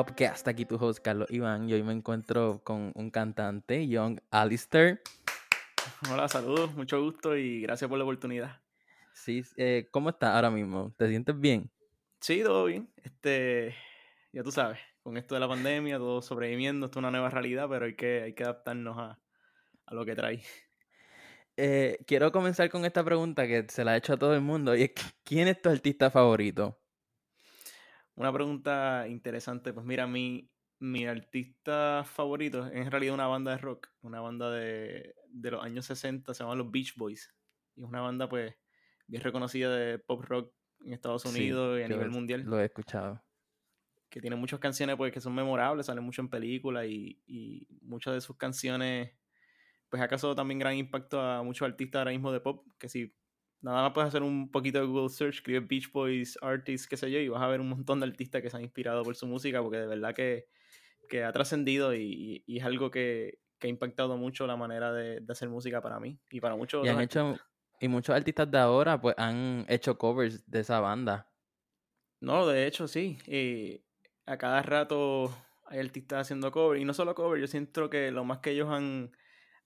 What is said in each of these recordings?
Pop, que hasta aquí tu host Carlos Iván y hoy me encuentro con un cantante, Young Alistair. Hola, saludos, mucho gusto y gracias por la oportunidad. Sí, eh, ¿cómo estás ahora mismo? ¿Te sientes bien? Sí, todo bien. Este, ya tú sabes, con esto de la pandemia, todo sobreviviendo, esto es una nueva realidad, pero hay que, hay que adaptarnos a, a lo que trae. Eh, quiero comenzar con esta pregunta que se la he hecho a todo el mundo y es ¿quién es tu artista favorito? Una pregunta interesante, pues mira, mi, mi artista favorito es en realidad una banda de rock, una banda de, de los años 60, se llama los Beach Boys. Y es una banda pues bien reconocida de pop rock en Estados Unidos y a nivel mundial. Lo he escuchado. Que tiene muchas canciones pues que son memorables, salen mucho en películas y, y muchas de sus canciones pues ha causado también gran impacto a muchos artistas ahora mismo de pop, que si nada más puedes hacer un poquito de Google Search, escribir Beach Boys, Artists, qué sé yo, y vas a ver un montón de artistas que se han inspirado por su música, porque de verdad que, que ha trascendido y, y, es algo que, que, ha impactado mucho la manera de, de, hacer música para mí y para muchos. Y, han hecho, y muchos artistas de ahora pues han hecho covers de esa banda. No, de hecho sí. Y a cada rato hay artistas haciendo covers, y no solo covers, yo siento que lo más que ellos han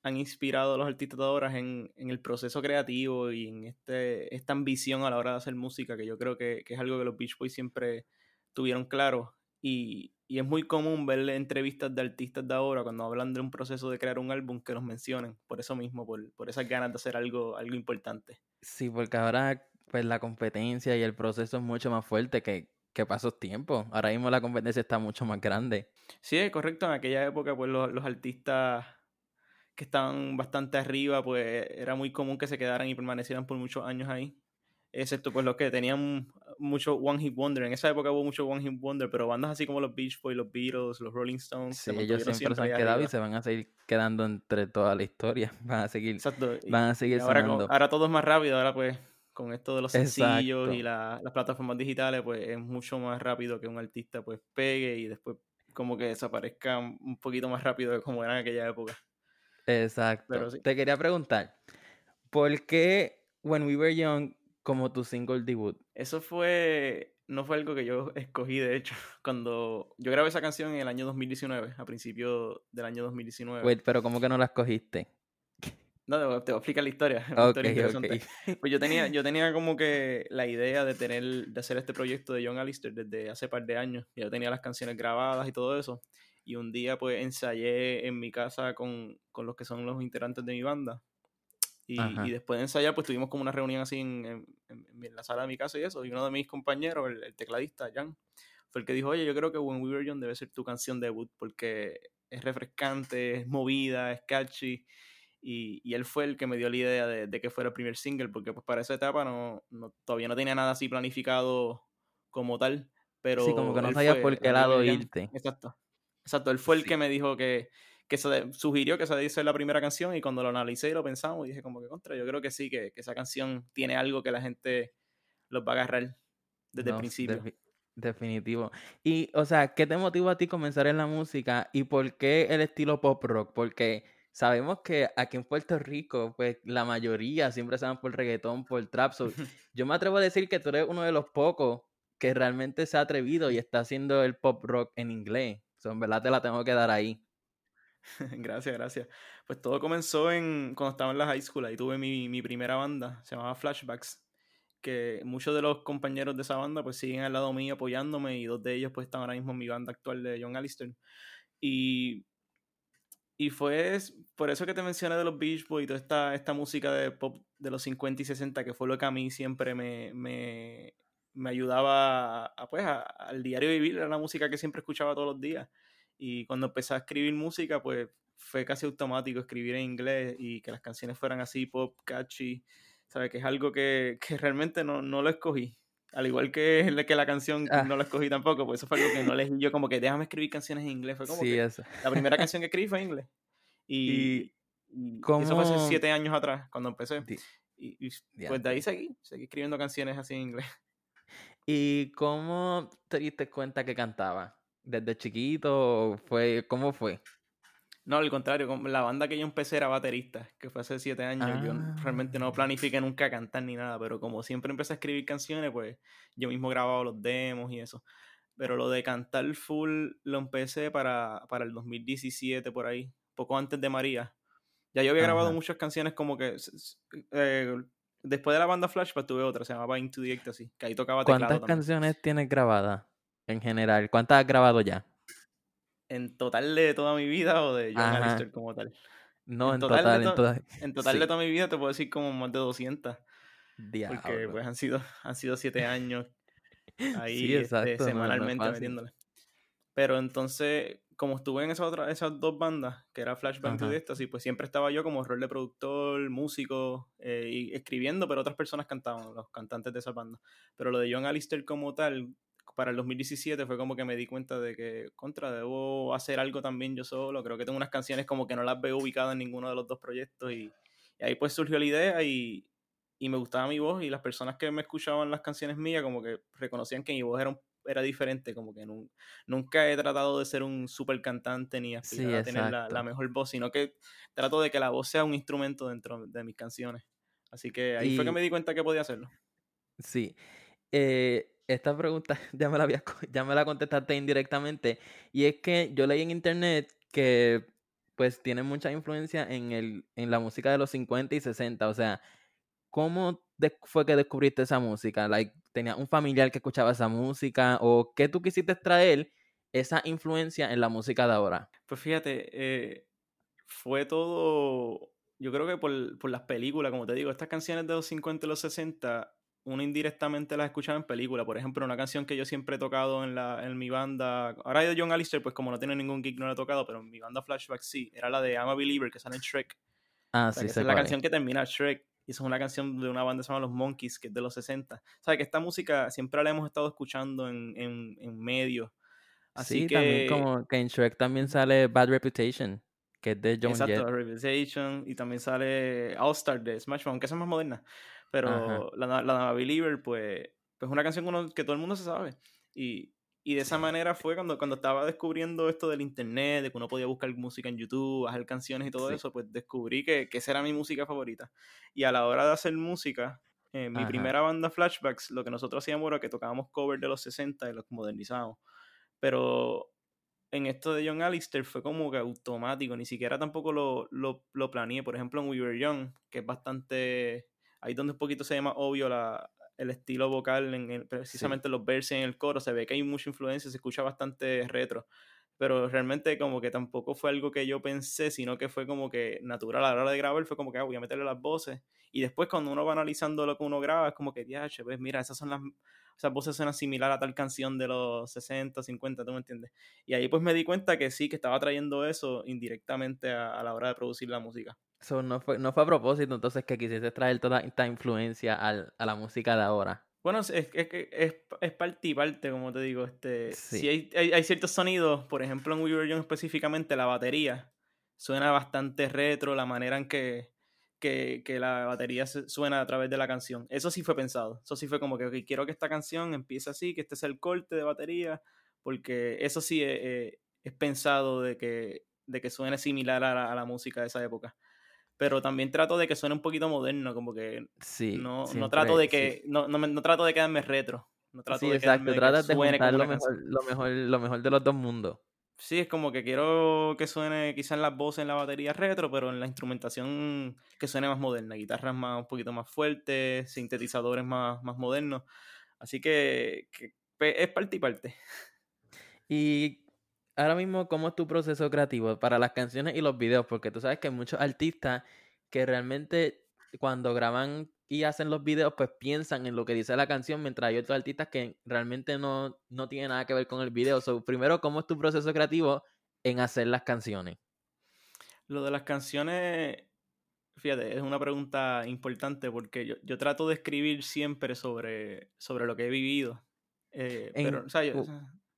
han inspirado a los artistas de ahora en, en, el proceso creativo y en este, esta ambición a la hora de hacer música, que yo creo que, que es algo que los Beach Boys siempre tuvieron claro. Y, y, es muy común ver entrevistas de artistas de ahora cuando hablan de un proceso de crear un álbum que los mencionen, por eso mismo, por, por esas ganas de hacer algo, algo importante. Sí, porque ahora pues la competencia y el proceso es mucho más fuerte que, que pasos tiempos. Ahora mismo la competencia está mucho más grande. Sí, es correcto. En aquella época, pues los, los artistas que estaban bastante arriba, pues era muy común que se quedaran y permanecieran por muchos años ahí. Excepto pues los que tenían mucho One Hit Wonder. En esa época hubo mucho One Hit Wonder, pero bandas así como los Beach Boys, los Beatles, los Rolling Stones. Sí, ellos siempre, siempre se han quedado arriba. y se van a seguir quedando entre toda la historia. Van a seguir, Exacto. Van a seguir ahora, ahora, todo es más rápido, ahora pues con esto de los sencillos Exacto. y la, las plataformas digitales, pues es mucho más rápido que un artista pues pegue y después como que desaparezca un poquito más rápido de como era en aquella época. Exacto. Sí. Te quería preguntar, ¿por qué When We Were Young como tu single debut? Eso fue, no fue algo que yo escogí, de hecho, cuando yo grabé esa canción en el año 2019, a principios del año 2019. Wait, pero ¿cómo que no la escogiste? No, te voy, te voy a explicar la historia. Okay, historia. Okay. Pues yo tenía, yo tenía como que la idea de tener, de hacer este proyecto de John Alistair desde hace par de años. Ya tenía las canciones grabadas y todo eso y un día pues ensayé en mi casa con, con los que son los integrantes de mi banda. Y, y, después de ensayar, pues tuvimos como una reunión así en, en, en, la sala de mi casa y eso. Y uno de mis compañeros, el, el, tecladista, Jan, fue el que dijo, oye, yo creo que When We Were Young debe ser tu canción debut porque es refrescante, es movida, es catchy. Y, y él fue el que me dio la idea de, de, que fuera el primer single, porque pues para esa etapa no, no, todavía no tenía nada así planificado como tal. Pero sí, como que no sabías por qué lado irte. Exacto. Exacto, él fue el sí. que me dijo que, que se sugirió que esa debe ser la primera canción y cuando lo analicé y lo pensamos dije como que contra, yo creo que sí, que, que esa canción tiene algo que la gente los va a agarrar desde no, el principio. De, definitivo. Y, o sea, ¿qué te motivó a ti comenzar en la música y por qué el estilo pop rock? Porque sabemos que aquí en Puerto Rico, pues la mayoría siempre se van por reggaetón, por trap. So, yo me atrevo a decir que tú eres uno de los pocos que realmente se ha atrevido y está haciendo el pop rock en inglés. So, en verdad te la tengo que dar ahí. gracias, gracias. Pues todo comenzó en cuando estaba en la high school. Ahí tuve mi, mi primera banda, se llamaba Flashbacks. Que muchos de los compañeros de esa banda pues siguen al lado mío apoyándome y dos de ellos pues están ahora mismo en mi banda actual de John Alistair. Y, y fue por eso que te mencioné de los Beach Boys y toda esta, esta música de pop de los 50 y 60 que fue lo que a mí siempre me, me, me ayudaba a, pues a, al diario vivir, era la música que siempre escuchaba todos los días. Y cuando empecé a escribir música, pues fue casi automático escribir en inglés y que las canciones fueran así, pop, catchy, ¿sabes? Que es algo que, que realmente no, no, lo escogí. Al igual que, que la canción ah. no la escogí tampoco, pues eso fue algo que no elegí yo, como que déjame escribir canciones en inglés. Fue como sí, que eso. la primera canción que escribí fue en inglés. Y, y, ¿cómo... eso fue hace siete años atrás, cuando empecé. Y, y pues de ahí seguí, seguí escribiendo canciones así en inglés. ¿Y cómo te diste cuenta que cantaba? ¿Desde chiquito? Fue, ¿Cómo fue? No, al contrario, la banda que yo empecé era baterista, que fue hace siete años. Ah. Yo realmente no planifiqué nunca cantar ni nada, pero como siempre empecé a escribir canciones, pues yo mismo grababa los demos y eso. pero lo de cantar full lo empecé para, para el 2017 por ahí, poco antes de María. Ya yo había grabado muchas canciones como que eh, después de la banda Flashback tuve otra, se llamaba Into the Ecstasy, que ahí tocaba teclado ¿Cuántas canciones tienes grabadas en general? ¿Cuántas has grabado ya? ¿En total de toda mi vida o de John Alistair como tal? No, en, total, en, total. En total de toda mi vida te puedo decir como más de 200. Porque pues han sido, han sido siete años ahí este, semanalmente metiéndole. Pero entonces, como estuve en esas otras, esas dos bandas, que era Flashback y Ecstasy, pues siempre estaba yo como rol de productor, músico, eh, y escribiendo, pero otras personas cantaban, los cantantes de esas bandas. Pero lo de John Alistair como tal, para el 2017 fue como que me di cuenta de que, contra, debo hacer algo también yo solo. Creo que tengo unas canciones como que no las veo ubicadas en ninguno de los dos proyectos y, ahí pues surgió la idea y, y, me gustaba mi voz y las personas que me escuchaban las canciones mías como que reconocían que mi voz era, era diferente, como que nunca he tratado de ser un super cantante ni aspirar a tener la, la, mejor voz, sino que trato de que la voz sea un instrumento dentro de mis canciones. Así que ahí fue que me di cuenta que podía hacerlo. Sí. Eh, esta pregunta ya me la, había, ya me la contestaste indirectamente. Y es que yo leí en internet que pues tiene mucha influencia en, el, en la música de los 50 y 60. O sea, ¿cómo fue que descubriste esa música? Like, ¿Tenías un familiar que escuchaba esa música? ¿O qué tú quisiste traer esa influencia en la música de ahora? Pues fíjate, eh, fue todo, yo creo que por, por las películas, como te digo, estas canciones de los 50 y los 60 uno indirectamente las escuchaba en película. Por ejemplo, una canción que yo siempre he tocado en, la, en mi banda. Ahora de John Alistair, pues como no tiene ningún gig, no la he tocado, pero en mi banda Flashback sí. Era la de I'm a Believer, que sale en Shrek. Ah, sí, Esa es la canción que termina Shrek. Y esa es una canción de una banda que se llama Los Monkeys, que es de los 60. O sea, que esta música siempre la hemos estado escuchando en, en, en medios. Así sí, que... también como que en Shrek también sale Bad Reputation, que es de John Exacto, Bad Reputation. Y también sale All Star de Smash Mouth, que esa es más moderna. Pero la, la Believer, pues, pues una canción que todo el mundo se sabe. Y, y de esa manera fue cuando, cuando estaba descubriendo esto del internet, de que uno podía buscar música en YouTube, hacer canciones y todo eso, pues descubrí que, que, esa era mi música favorita. Y a la hora de hacer música, en mi primera banda Flashbacks, lo que nosotros hacíamos era que tocábamos covers de los 60 y los modernizábamos. Pero en esto de John Alistair fue como que automático, ni siquiera tampoco lo, lo, lo planeé. Por ejemplo, en We Were Young, que es bastante ahí donde un poquito se llama obvio la, el estilo vocal, en precisamente los versos en el coro, se ve que hay mucha influencia, se escucha bastante retro, pero realmente como que tampoco fue algo que yo pensé, sino que fue como que natural a la hora de grabar, fue como que ah, voy a meterle las voces, y después cuando uno va analizando lo que uno graba, es como que, ya, pues mira, esas son las, esas voces suenan similar a tal canción de los 60, 50, ¿tú me entiendes? Y ahí pues me di cuenta que sí, que estaba trayendo eso indirectamente a la hora de producir la música no, fue, no fue a propósito entonces que quisiste traer toda esta influencia a la música de ahora. Bueno, es, es, es, es parte y parte, como te digo. Este, Si hay, hay, ciertos sonidos, por ejemplo en We Were Young específicamente, la batería suena bastante retro, la manera en que, que, que, la batería suena a través de la canción. Eso sí fue pensado. Eso sí fue como que quiero que esta canción empiece así, que este sea el corte de batería, porque eso sí es, pensado de que, de que suene similar a la música de esa época pero también trato de que suene un poquito moderno, como que sí, no, no trato de que, no, no, no, trato de quedarme retro. No trato sí, de exacto, tratas de juntar lo mejor, lo, mejor, lo mejor de los dos mundos. Sí, es como que quiero que suene quizás las voces en la batería retro, pero en la instrumentación que suene más moderna, guitarras más un poquito más fuertes, sintetizadores más, más modernos. Así que, que es parte y parte. Y ahora mismo, ¿cómo es tu proceso creativo para las canciones y los videos? Porque tú sabes que hay muchos artistas que realmente cuando graban y hacen los videos, pues piensan en lo que dice la canción, mientras hay otros artistas que realmente no, no tienen nada que ver con el video. So, primero, ¿cómo es tu proceso creativo en hacer las canciones? Lo de las canciones, fíjate, es una pregunta importante porque yo, yo trato de escribir siempre sobre, sobre lo que he vivido. Eh, pero, o sea, yo,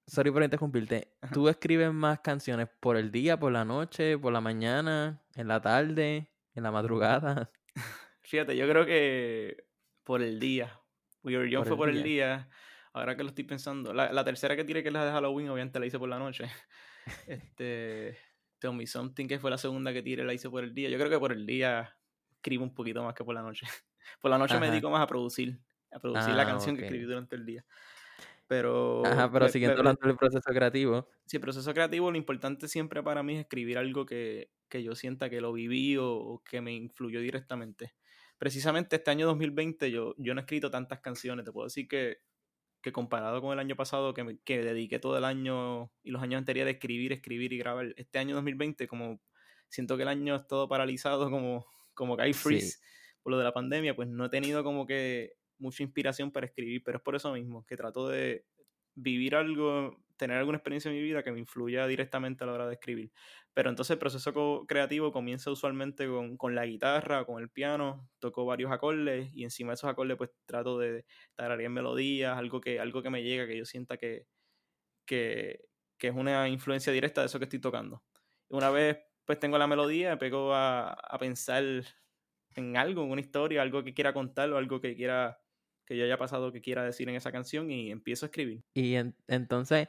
sorry por interrumpirte. ¿Tú escribes más canciones por el día, por la noche, por la mañana, en la tarde, en la madrugada? Fíjate, yo creo que por el día. We Were Young fue por el día. Ahora que lo estoy pensando. La, tercera que tiré, que es la de Halloween, obviamente la hice por la noche. este. Tell Me Something, que fue la segunda que tiré, la hice por el día. Yo creo que por el día escribo un poquito más que por la noche. por la noche me dedico más a producir. A producir la ah, canción que escribí durante el día. Pero. Ajá, pero siguiendo hablando del proceso creativo. Sí, el proceso creativo, lo importante siempre para mí es escribir algo que, que yo sienta que lo viví o, que me influyó directamente. Precisamente este año 2020 yo, yo no he escrito tantas canciones. Te puedo decir que, que comparado con el año pasado, que, que dediqué todo el año y los años anteriores a escribir, escribir y grabar, este año 2020 como siento que el año es todo paralizado, como, como que hay freeze por lo de la pandemia, pues no he tenido como que mucha inspiración para escribir, pero es por eso mismo, que trato de vivir algo, tener alguna experiencia en mi vida que me influya directamente a la hora de escribir. Pero entonces el proceso creativo comienza usualmente con, con, la guitarra, con el piano, toco varios acordes y encima de esos acordes pues trato de tararear melodías, algo que, algo que me llega, que yo sienta que, que, que es una influencia directa de eso que estoy tocando. Una vez pues tengo la melodía, pego a, a pensar en algo, en una historia, algo que quiera contar o algo que quiera que yo haya pasado que quiera decir en esa canción y empiezo a escribir. Y entonces,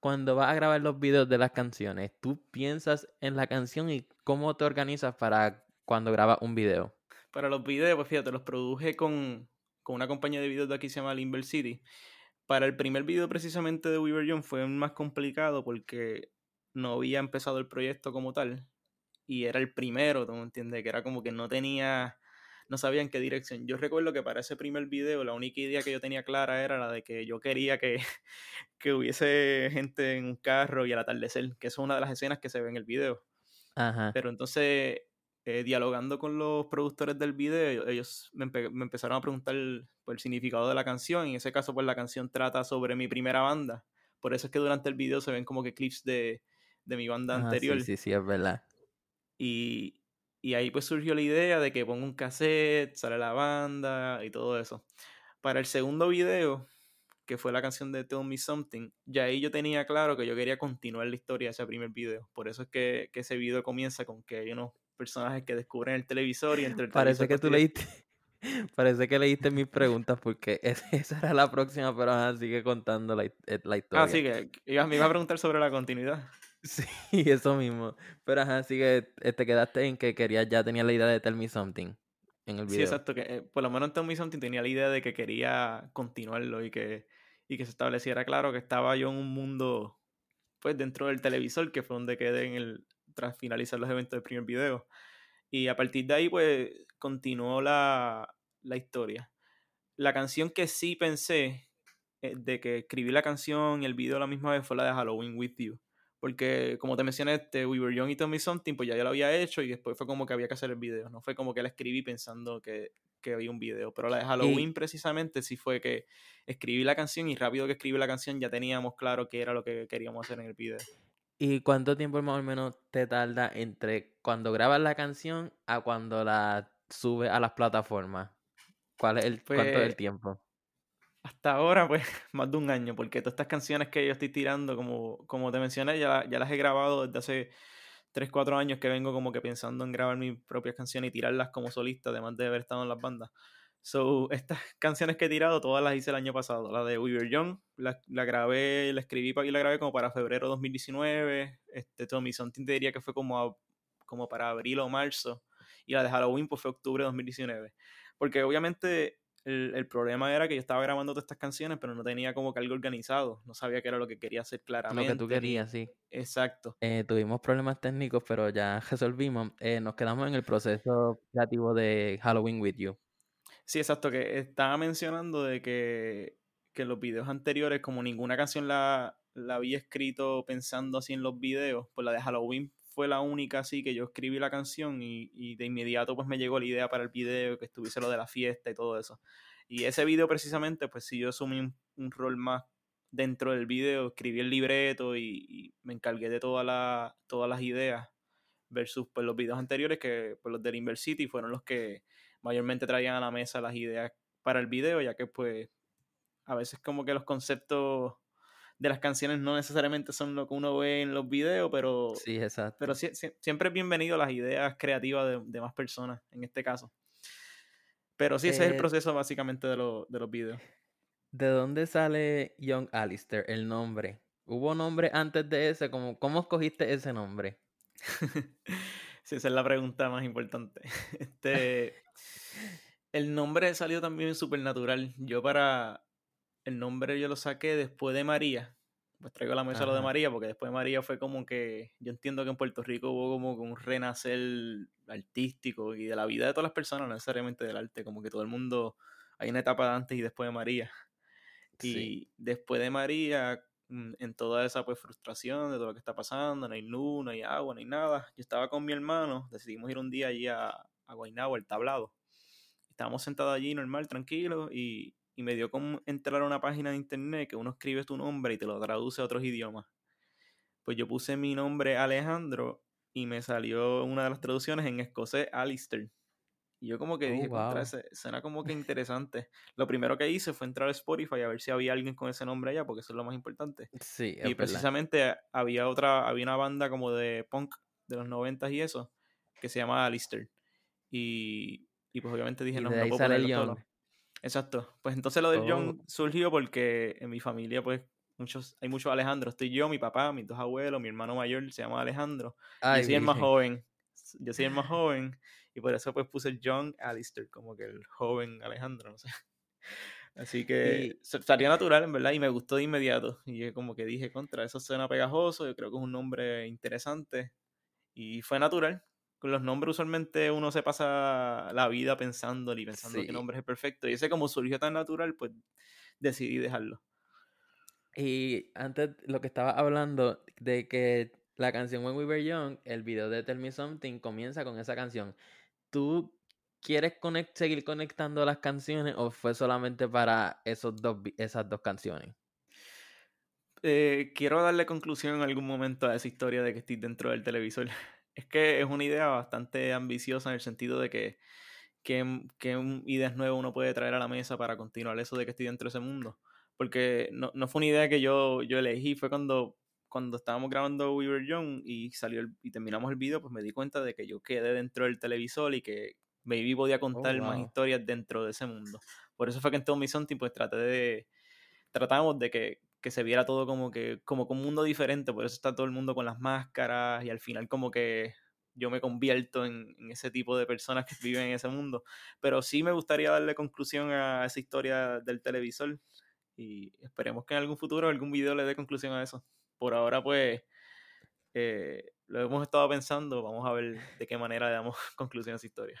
cuando vas a grabar los videos de las canciones, ¿tú piensas en la canción y cómo te organizas para cuando grabas un video? Para los videos, pues fíjate, los produje con, con una compañía de videos de aquí que se llama Limber City. Para el primer video precisamente de Weaver Young fue más complicado porque no había empezado el proyecto como tal y era el primero, ¿tú me entiendes? Que era como que no tenía no sabía en qué dirección. Yo recuerdo que para ese primer video la única idea que yo tenía clara era la de que yo quería que, que hubiese gente en un carro y al atardecer, que es una de las escenas que se ve en el video. Ajá. Pero entonces, eh, dialogando con los productores del video, ellos me, empezaron a preguntar por el significado de la canción. Y en ese caso, pues la canción trata sobre mi primera banda. Por eso es que durante el video se ven como que clips de, de mi banda anterior. Sí, sí, sí, es verdad. Y, y ahí pues surgió la idea de que ponga un cassette, sale la banda y todo eso. Para el segundo video, que fue la canción de Tell Me Something, ya ahí yo tenía claro que yo quería continuar la historia de ese primer video. Por eso es que, ese video comienza con que hay unos personajes que descubren el televisor y entre el Parece que tú leíste. Parece que leíste mis preguntas porque esa era la próxima, pero sigue contando la, eh, la historia. Ah, sí, que me iba a preguntar sobre la continuidad. Sí, eso mismo. Pero ajá, así que eh, te quedaste en que querías, ya tenía la idea de Tell Me Something en el video. Sí, exacto. Que, eh, por lo menos en Tell Me Something tenía la idea de que quería continuarlo y que, y que se estableciera claro que estaba yo en un mundo, pues dentro del televisor, que fue donde quedé en el, tras finalizar los eventos del primer video. Y a partir de ahí, pues, continuó la, la historia. La canción que sí pensé eh, de que escribí la canción y el video a la misma vez fue la de Halloween With You porque, como te mencioné, este, We Were Young y Me Something, pues ya yo lo había hecho y después fue como que había que hacer el video. No fue como que la escribí pensando que, que había un video. Pero la de Halloween, precisamente, sí fue que escribí la canción y rápido que escribí la canción ya teníamos claro qué era lo que queríamos hacer en el video. ¿Y cuánto tiempo más o menos te tarda entre cuando grabas la canción a cuando la subes a las plataformas? ¿Cuál es el, ¿Cuánto es el pues tiempo? Hasta ahora, pues, más de un año, porque todas estas canciones que yo estoy tirando, como, como te mencioné, ya, ya las he grabado desde hace 3, 4 años que vengo como que pensando en grabar mis propias canciones y tirarlas como solista, además de haber estado en las bandas. So, estas canciones que he tirado, todas las hice el año pasado. La de We Were Young, la, la grabé, la escribí y la grabé como para febrero 2019. Este, Tommy Something te diría que fue como, como para abril o marzo. Y la de Halloween, pues fue octubre de 2019. Porque obviamente el, problema era que yo estaba grabando todas estas canciones, pero no tenía como que algo organizado. No sabía qué era lo que quería hacer claramente. Lo que tú querías, sí. Exacto. Eh, tuvimos problemas técnicos, pero ya resolvimos. Eh, nos quedamos en el proceso creativo de Halloween With You. Sí, exacto. Que estaba mencionando de que, que los videos anteriores, como ninguna canción la, la había escrito pensando así en los videos, pues la de Halloween fue la única así que yo escribí la canción y, de inmediato pues me llegó la idea para el video, que estuviese lo de la fiesta y todo eso. Y ese video precisamente, pues sí, yo asumí un, rol más dentro del video, escribí el libreto y, me encargué de toda la, todas las ideas versus pues, los videos anteriores que pues, los del City fueron los que mayormente traían a la mesa las ideas para el video, ya que pues a veces como que los conceptos de las canciones no necesariamente son lo que uno ve en los videos, pero, sí, exacto. pero siempre es bienvenido las ideas creativas de, más personas, en este caso. Pero sí, ese es el eh, proceso básicamente de, de los videos. ¿De dónde sale Young Alistair, el nombre? ¿Hubo nombre antes de ese? ¿Cómo, cómo escogiste ese nombre? sí, esa es la pregunta más importante. Este, el nombre salió también súper natural. Yo para, el nombre yo lo saqué después de María. Pues traigo a la mesa lo de María, porque después de María fue como que. Yo entiendo que en Puerto Rico hubo como un renacer artístico y de la vida de todas las personas, no necesariamente del arte, como que todo el mundo. Hay una etapa de antes y después de María. Y después de María, mm, en toda esa pues frustración de todo lo que está pasando, no hay luz, no hay agua, no hay nada. Yo estaba con mi hermano, decidimos ir un día allí a, a Guaynabo, el tablado. Estábamos sentados allí normal, tranquilos, y, y me dio como entrar a una página de internet que uno escribe tu nombre y te lo traduce a otros idiomas. Pues yo puse mi nombre Alejandro y me salió una de las traducciones en escocés Alistair. Y yo como que dije, oh, suena como que interesante. Lo primero que hice fue entrar a Spotify a ver si había alguien con ese nombre allá, porque eso es lo más importante. Sí, y precisamente había otra, había una banda como de punk de los noventas y eso, que se llama Alistair. Y, y pues obviamente dije, no, no puedo ponerlo Exacto. Pues entonces lo del John oh. surgió porque en mi familia, pues, muchos, hay muchos Alejandro. Estoy yo, mi papá, mis dos abuelos, mi hermano mayor se llama Alejandro. yo soy el más joven. Yo soy el más joven. Y por eso pues puse el John Alistair, como que el joven Alejandro, no sé. Así que salía natural, en verdad, y me gustó de inmediato. Y como que dije, contra, eso suena pegajoso, yo creo que es un nombre interesante. Y fue natural, con los nombres usualmente uno se pasa la vida pensando y pensando que nombre es perfecto. Y ese como surgió tan natural, pues decidí dejarlo. Y antes lo que estaba hablando de que la canción When We Were Young, el video de Tell Me Something comienza con esa canción. ¿Tú quieres seguir conectando las canciones o fue solamente para esos dos, esas dos canciones? Eh, quiero darle conclusión en algún momento a esa historia de que estoy dentro del televisor es que es una idea bastante ambiciosa en el sentido de que qué, ideas nuevas uno puede traer a la mesa para continuar eso de que estoy dentro de ese mundo. Porque no, fue una idea que yo, yo elegí, fue cuando, cuando estábamos grabando We Were Young y salió y terminamos el video, pues me di cuenta de que yo quedé dentro del televisor y que maybe podía oh, contar más historias dentro de ese mundo. Por eso fue que en todo mi Something pues traté de, tratamos de que que se viera todo como que como un mundo diferente, por eso está todo el mundo con las máscaras y al final como que yo me convierto en, ese tipo de personas que viven en ese mundo. Pero sí me gustaría darle conclusión a esa historia del televisor y esperemos que en algún futuro algún video le dé conclusión a eso. Por ahora pues eh, lo hemos estado pensando, vamos a ver de qué manera le damos conclusión a esa historia.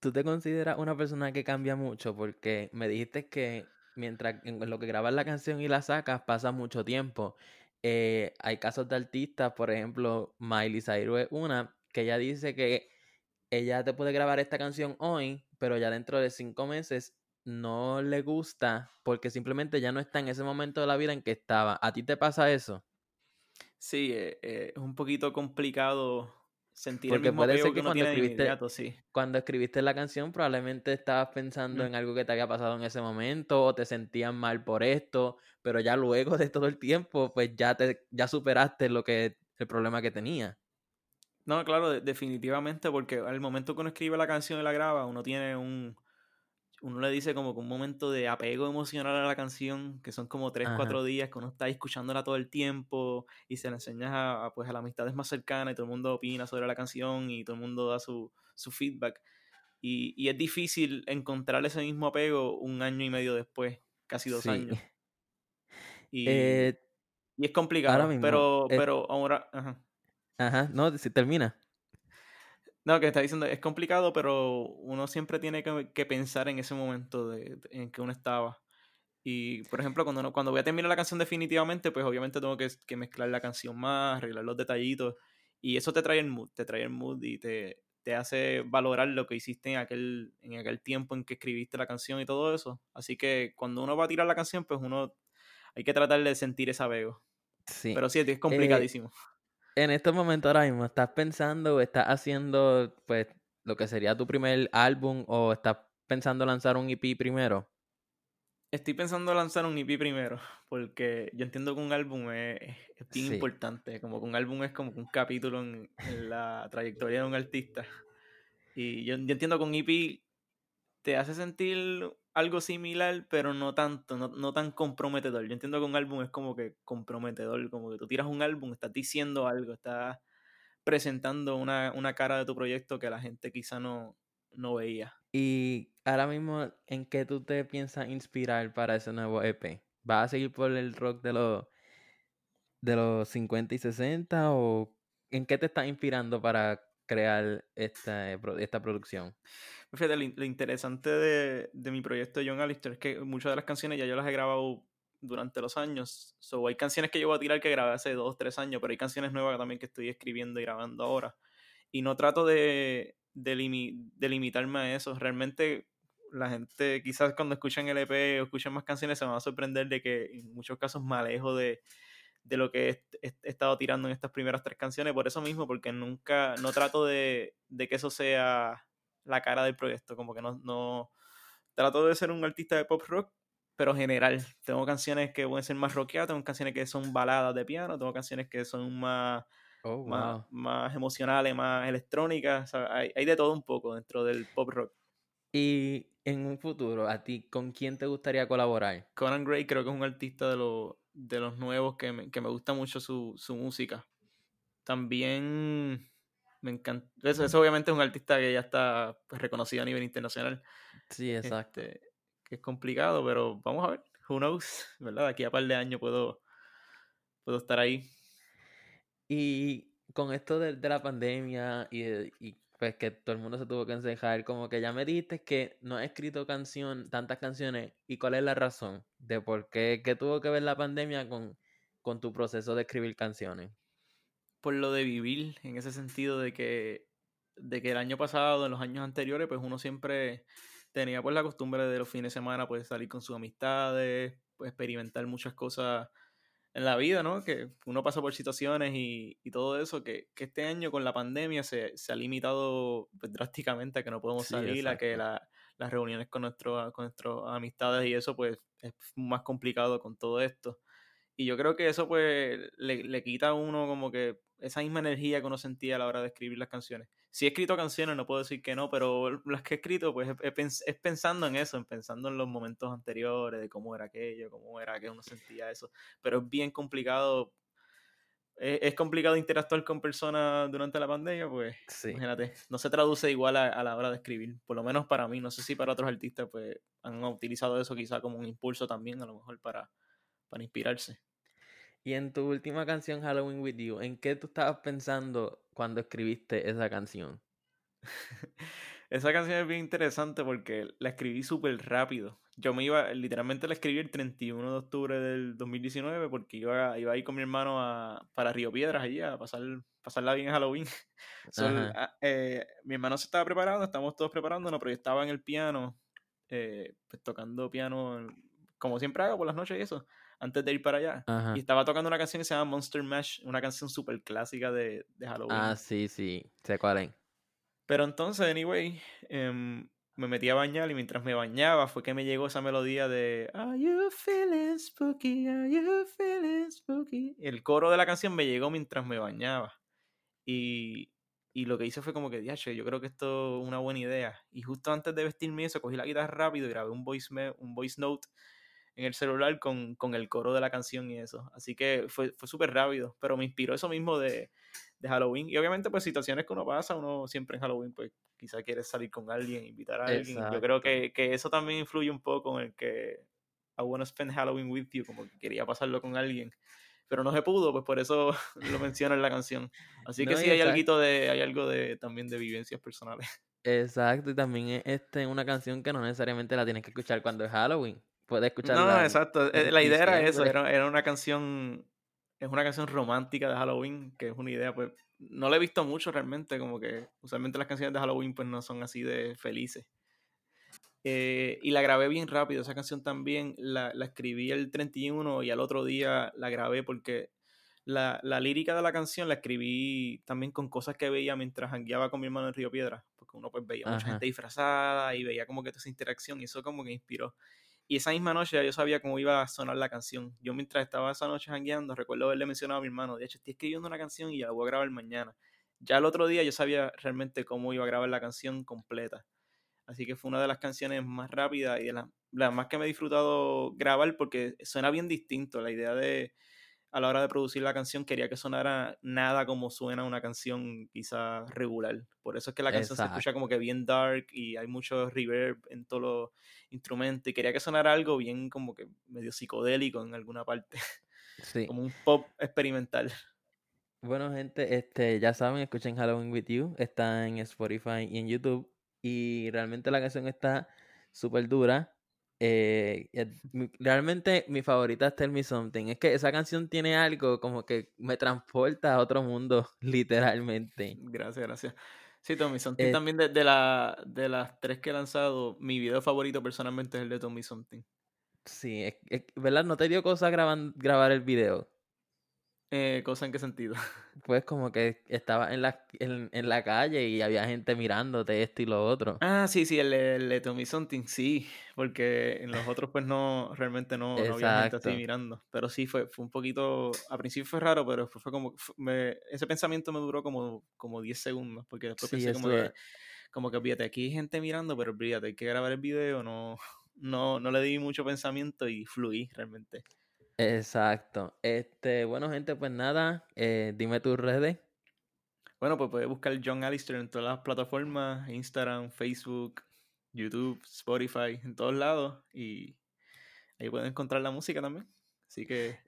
¿Tú te consideras una persona que cambia mucho? Porque me dijiste que mientras en lo que grabas la canción y la sacas pasa mucho tiempo. Eh, hay casos de artistas, por ejemplo, Miley Cyrus es una, que ella dice que ella te puede grabar esta canción hoy, pero ya dentro de cinco meses no le gusta porque simplemente ya no está en ese momento de la vida en que estaba. ¿A ti te pasa eso? Sí, eh, eh, es un poquito complicado sentir Porque el mismo puede ser que, cuando, escribiste, sí. cuando escribiste la canción probablemente estabas pensando en algo que te había pasado en ese momento o te sentías mal por esto, pero ya luego de todo el tiempo pues ya te ya superaste lo que el problema que tenía. No, claro, definitivamente porque al momento que uno escribe la canción y la graba, uno tiene un uno le dice como que un momento de apego emocional a la canción, que son como tres, cuatro días que uno está escuchándola todo el tiempo y se la enseñas a, pues, a las amistades más cercanas y todo el mundo opina sobre la canción y todo el mundo da su, feedback. Y, es difícil encontrar ese mismo apego un año y medio después, casi dos años. Y, eh, y, es complicado, pero, pero ahora... Ajá. Ajá, no, si termina. No, que está diciendo, es complicado, pero uno siempre tiene que, pensar en ese momento de, en que uno estaba. Y, por ejemplo, cuando, cuando voy a terminar la canción definitivamente, pues obviamente tengo que, mezclar la canción más, arreglar los detallitos. Y eso te trae el mood, te trae el mood y te, te hace valorar lo que hiciste en aquel, en aquel tiempo en que escribiste la canción y todo eso. Así que cuando uno va a tirar la canción, pues uno hay que tratar de sentir ese apego. Sí. Pero sí, es eh, complicadísimo en estos momentos ahora mismo, ¿estás pensando o estás haciendo pues lo que sería tu primer álbum o estás pensando lanzar un EP primero? Estoy pensando lanzar un EP primero, porque yo entiendo que un álbum es, bien importante, como que un álbum es como un capítulo en, la trayectoria de un artista. Y yo, yo, entiendo que un EP te hace sentir algo similar, pero no tanto, no, tan comprometedor. Yo entiendo que un álbum es como que comprometedor, como que tú tiras un álbum, estás diciendo algo, estás presentando una, cara de tu proyecto que la gente quizá no, no veía. Y ahora mismo, ¿en qué tú te piensas inspirar para ese nuevo EP? ¿Vas a seguir por el rock de los, de los 50 y 60 o en qué te estás inspirando para crear esta, esta producción? Fíjate, lo, interesante de, de, mi proyecto de John Alistair es que muchas de las canciones ya yo las he grabado durante los años. So, hay canciones que yo voy a tirar que grabé hace dos, tres años, pero hay canciones nuevas también que estoy escribiendo y grabando ahora. Y no trato de, de, limitarme a eso. Realmente la gente quizás cuando escuchan el EP o escuchan más canciones se van a sorprender de que en muchos casos me alejo de, de lo que he, estado tirando en estas primeras tres canciones. Por eso mismo, porque nunca, no trato de, de que eso sea la cara del proyecto. Como que no, no trato de ser un artista de pop rock, pero general. Tengo canciones que pueden ser más rockeadas, tengo canciones que son baladas de piano, tengo canciones que son más, oh, más, emocionales, más electrónicas. hay, hay, de todo un poco dentro del pop rock. Y en un futuro, ¿a ti con quién te gustaría colaborar? Conan Gray creo que es un artista de, lo, de los nuevos que me, que me gusta mucho su, su música. También me encanta. Eso, eso, obviamente es un artista que ya está pues, reconocido a nivel internacional. Sí, exacto. Este, que es complicado, pero vamos a ver. Who knows, ¿verdad? Aquí a par de años puedo, puedo estar ahí. Y con esto de, de la pandemia y, y, pues que todo el mundo se tuvo que encejar, como que ya me dijiste que no he escrito canción, tantas canciones. ¿Y cuál es la razón de por qué, qué tuvo que ver la pandemia con, con tu proceso de escribir canciones? por lo de vivir, en ese sentido de que, de que el año pasado, en los años anteriores, pues uno siempre tenía pues la costumbre de los fines de semana pues salir con sus amistades, pues experimentar muchas cosas en la vida, ¿no? Que uno pasa por situaciones y, y todo eso, que, que, este año con la pandemia se, se ha limitado pues, drásticamente a que no podemos salir, a que la, las reuniones con, nuestro, con nuestras amistades y eso pues es más complicado con todo esto. Y yo creo que eso pues le, le quita a uno como que esa misma energía que uno sentía a la hora de escribir las canciones. Si he escrito canciones, no puedo decir que no, pero las que he escrito, pues es, pensando en eso, en pensando en los momentos anteriores, de cómo era aquello, cómo era que uno sentía eso. Pero es bien complicado. Es, complicado interactuar con personas durante la pandemia, pues imagínate, no se traduce igual a, la hora de escribir, por lo menos para mí, no sé si para otros artistas pues han utilizado eso quizá como un impulso también, a lo mejor para, para inspirarse. Y en tu última canción, Halloween With You, ¿en qué tú estabas pensando cuando escribiste esa canción? esa canción es bien interesante porque la escribí súper rápido. Yo me iba, literalmente la escribí el 31 de octubre del 2019 porque iba, iba a ir con mi hermano a, para Río Piedras allí a pasar, pasarla bien en Halloween. Ah, eh, mi hermano se estaba preparando, estábamos todos preparándonos, pero yo estaba en el piano, eh, pues tocando piano como siempre hago por las noches y eso antes de ir para allá. Y estaba tocando una canción que se llama Monster Mash, una canción súper clásica de, de, Halloween. Ah, sí, sí, sé cuál es. Pero entonces, anyway, em, me metí a bañar y mientras me bañaba fue que me llegó esa melodía de Are you feeling spooky? Are you feeling spooky? El coro de la canción me llegó mientras me bañaba. Y, y lo que hice fue como que, diache, yo creo que esto es una buena idea. Y justo antes de vestirme eso, cogí la guitarra rápido y grabé un voice, un voice note en el celular con, con, el coro de la canción y eso. Así que fue, fue súper rápido, pero me inspiró eso mismo de, de, Halloween. Y obviamente, pues situaciones que uno pasa, uno siempre en Halloween, pues quizá quiere salir con alguien, invitar a alguien. Yo creo que, que, eso también influye un poco en el que I wanna spend Halloween with you, como que quería pasarlo con alguien. Pero no se pudo, pues por eso lo menciona en la canción. Así que sí, hay algo, de, hay algo de, también de vivencias personales. Exacto, y también es este, una canción que no necesariamente la tienes que escuchar cuando es Halloween puede. No, exacto. Eh, la idea era eso, era, era, una canción, es una canción romántica de Halloween, que es una idea, pues, no la he visto mucho realmente, como que usualmente las canciones de Halloween pues no son así de felices. Eh, y la grabé bien rápido, esa canción también la, la, escribí el 31 y al otro día la grabé porque la, la, lírica de la canción la escribí también con cosas que veía mientras jangueaba con mi hermano en Río Piedra, porque uno pues veía mucha gente disfrazada y veía como que toda esa interacción y eso como que inspiró. Y esa misma noche yo sabía cómo iba a sonar la canción. Yo mientras estaba esa noche jangueando, recuerdo haberle mencionado a mi hermano, de hecho, estoy escribiendo una canción y ya la voy a grabar mañana. Ya el otro día yo sabía realmente cómo iba a grabar la canción completa. Así que fue una de las canciones más rápidas y de las, más que me he disfrutado grabar porque suena bien distinto. La idea de a la hora de producir la canción quería que sonara nada como suena una canción quizá regular. Por eso es que la canción se escucha como que bien dark y hay mucho reverb en todos los instrumentos. Y quería que sonara algo bien como que medio psicodélico en alguna parte. Sí. como un pop experimental. Bueno, gente, este, ya saben, escuchen Halloween with You. Está en Spotify y en YouTube. Y realmente la canción está súper dura. Eh, realmente mi favorita es Tell Me Something. Es que esa canción tiene algo como que me transporta a otro mundo, literalmente. Gracias, gracias. Sí, Tommy Something eh también de, de, la, de las tres que he lanzado, mi video favorito personalmente es el de Tommy Something. Sí, ¿verdad? ¿No te dio cosa grabar el video? Eh, ¿Cosa en qué sentido? Pues como que estaba en la, en, la calle y había gente mirándote esto y lo otro. Ah, sí, sí, el, el de Tommy Something, sí, porque en los otros pues no, realmente no, había gente así mirando. Pero sí, fue, fue un poquito, al principio fue raro, pero después fue como, ese pensamiento me duró como, como 10 segundos, porque después pensé como que, como que, fíjate, aquí hay gente mirando, pero fíjate, hay que grabar el video, no, no, no le di mucho pensamiento y fluí realmente. Exacto. Este, bueno, gente, pues nada, eh, dime tus redes. Bueno, pues puedes buscar John Alistair en todas las plataformas, Instagram, Facebook, YouTube, Spotify, en todos lados. Y ahí pueden encontrar la música también. Así que.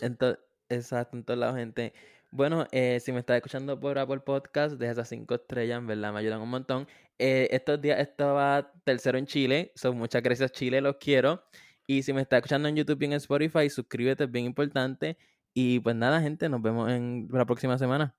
exacto, en todos lados, gente. Bueno, eh, si me estás escuchando por Apple Podcast, deja esas cinco estrellas, en verdad, me ayudan un montón. Eh, estos días estaba tercero en Chile, son muchas gracias Chile, los quiero. Y si me está escuchando en YouTube y en Spotify, suscríbete, es bien importante. Y pues nada, gente, nos vemos en la próxima semana.